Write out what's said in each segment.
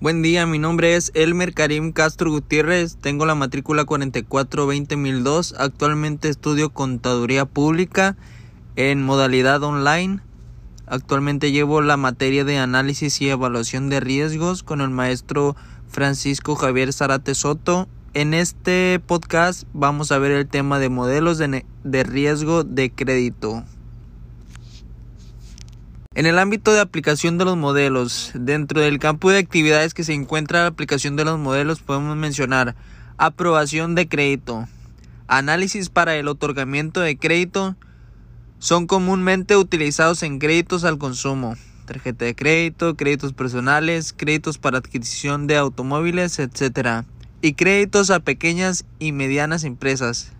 Buen día, mi nombre es Elmer Karim Castro Gutiérrez, tengo la matrícula 442002, actualmente estudio contaduría pública en modalidad online. Actualmente llevo la materia de análisis y evaluación de riesgos con el maestro Francisco Javier Zarate Soto. En este podcast vamos a ver el tema de modelos de, riesgo de crédito. En el ámbito de aplicación de los modelos, dentro del campo de actividades que se encuentra la aplicación de los modelos, podemos mencionar aprobación de crédito, análisis para el otorgamiento de crédito, son comúnmente utilizados en créditos al consumo, tarjeta de crédito, créditos personales, créditos para adquisición de automóviles, etc. Y créditos a pequeñas y medianas empresas,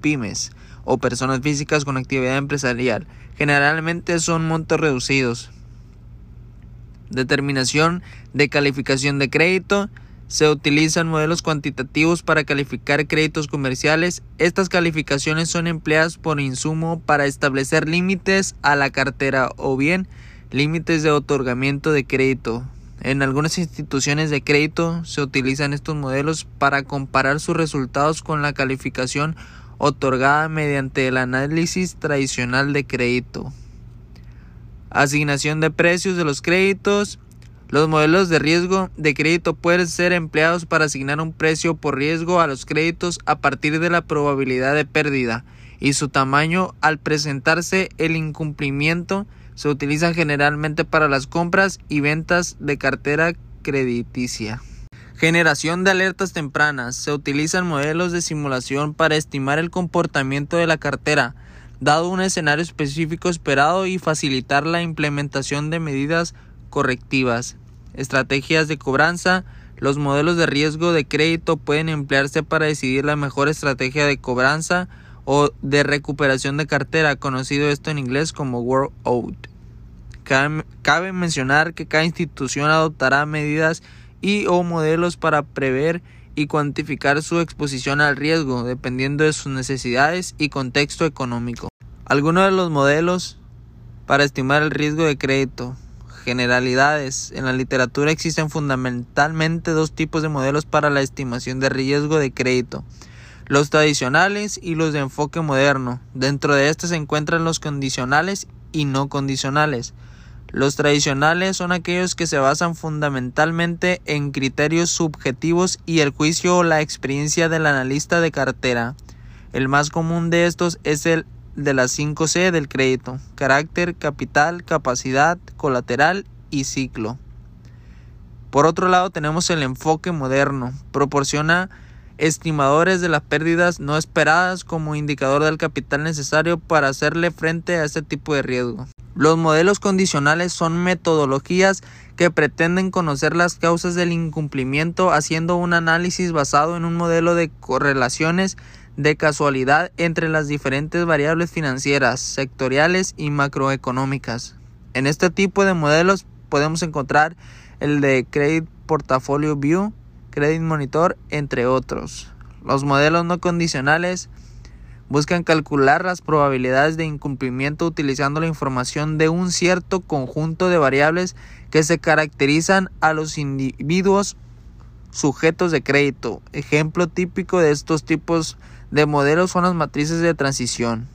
pymes o personas físicas con actividad empresarial. Generalmente son montos reducidos. Determinación de calificación de crédito. Se utilizan modelos cuantitativos para calificar créditos comerciales. Estas calificaciones son empleadas por insumo para establecer límites a la cartera o bien límites de otorgamiento de crédito. En algunas instituciones de crédito se utilizan estos modelos para comparar sus resultados con la calificación otorgada mediante el análisis tradicional de crédito. Asignación de precios de los créditos. Los modelos de riesgo de crédito pueden ser empleados para asignar un precio por riesgo a los créditos a partir de la probabilidad de pérdida y su tamaño al presentarse el incumplimiento se utilizan generalmente para las compras y ventas de cartera crediticia. Generación de alertas tempranas. Se utilizan modelos de simulación para estimar el comportamiento de la cartera, dado un escenario específico esperado y facilitar la implementación de medidas correctivas. Estrategias de cobranza. Los modelos de riesgo de crédito pueden emplearse para decidir la mejor estrategia de cobranza o de recuperación de cartera, conocido esto en inglés como work out. Cabe mencionar que cada institución adoptará medidas y o modelos para prever y cuantificar su exposición al riesgo dependiendo de sus necesidades y contexto económico. Algunos de los modelos para estimar el riesgo de crédito. Generalidades. En la literatura existen fundamentalmente dos tipos de modelos para la estimación de riesgo de crédito. Los tradicionales y los de enfoque moderno. Dentro de estos se encuentran los condicionales y no condicionales. Los tradicionales son aquellos que se basan fundamentalmente en criterios subjetivos y el juicio o la experiencia del analista de cartera. El más común de estos es el de las 5C del crédito, carácter, capital, capacidad, colateral y ciclo. Por otro lado tenemos el enfoque moderno, proporciona estimadores de las pérdidas no esperadas como indicador del capital necesario para hacerle frente a este tipo de riesgo. Los modelos condicionales son metodologías que pretenden conocer las causas del incumplimiento haciendo un análisis basado en un modelo de correlaciones de casualidad entre las diferentes variables financieras, sectoriales y macroeconómicas. En este tipo de modelos podemos encontrar el de Credit Portfolio View, Credit Monitor, entre otros. Los modelos no condicionales buscan calcular las probabilidades de incumplimiento utilizando la información de un cierto conjunto de variables que se caracterizan a los individuos sujetos de crédito. Ejemplo típico de estos tipos de modelos son las matrices de transición.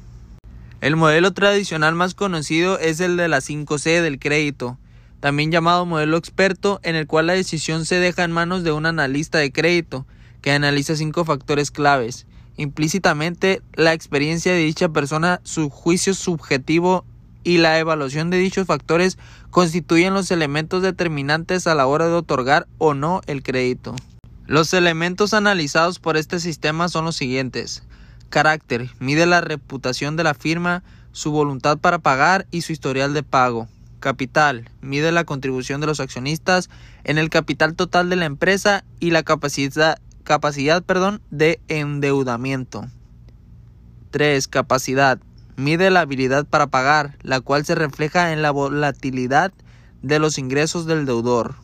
El modelo tradicional más conocido es el de la 5C del crédito, también llamado modelo experto, en el cual la decisión se deja en manos de un analista de crédito, que analiza cinco factores claves implícitamente la experiencia de dicha persona, su juicio subjetivo y la evaluación de dichos factores constituyen los elementos determinantes a la hora de otorgar o no el crédito. Los elementos analizados por este sistema son los siguientes. Carácter. Mide la reputación de la firma, su voluntad para pagar y su historial de pago. Capital. Mide la contribución de los accionistas en el capital total de la empresa y la capacidad, capacidad perdón, de endeudamiento. 3. Capacidad. Mide la habilidad para pagar, la cual se refleja en la volatilidad de los ingresos del deudor.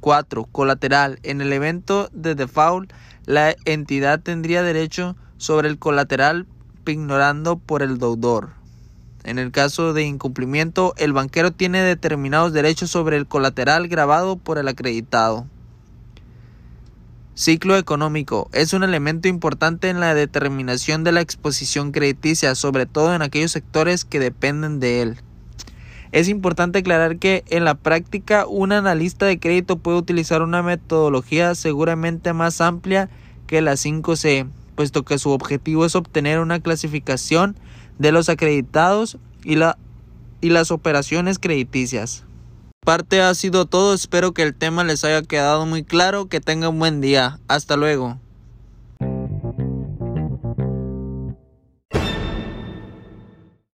4. Colateral. En el evento de default, la entidad tendría derecho sobre el colateral ignorando por el deudor. En el caso de incumplimiento, el banquero tiene determinados derechos sobre el colateral grabado por el acreditado. Ciclo económico es un elemento importante en la determinación de la exposición crediticia, sobre todo en aquellos sectores que dependen de él. Es importante aclarar que en la práctica un analista de crédito puede utilizar una metodología seguramente más amplia que la 5C, puesto que su objetivo es obtener una clasificación de los acreditados y, la, y las operaciones crediticias parte ha sido todo. Espero que el tema les haya quedado muy claro. Que tengan un buen día. Hasta luego.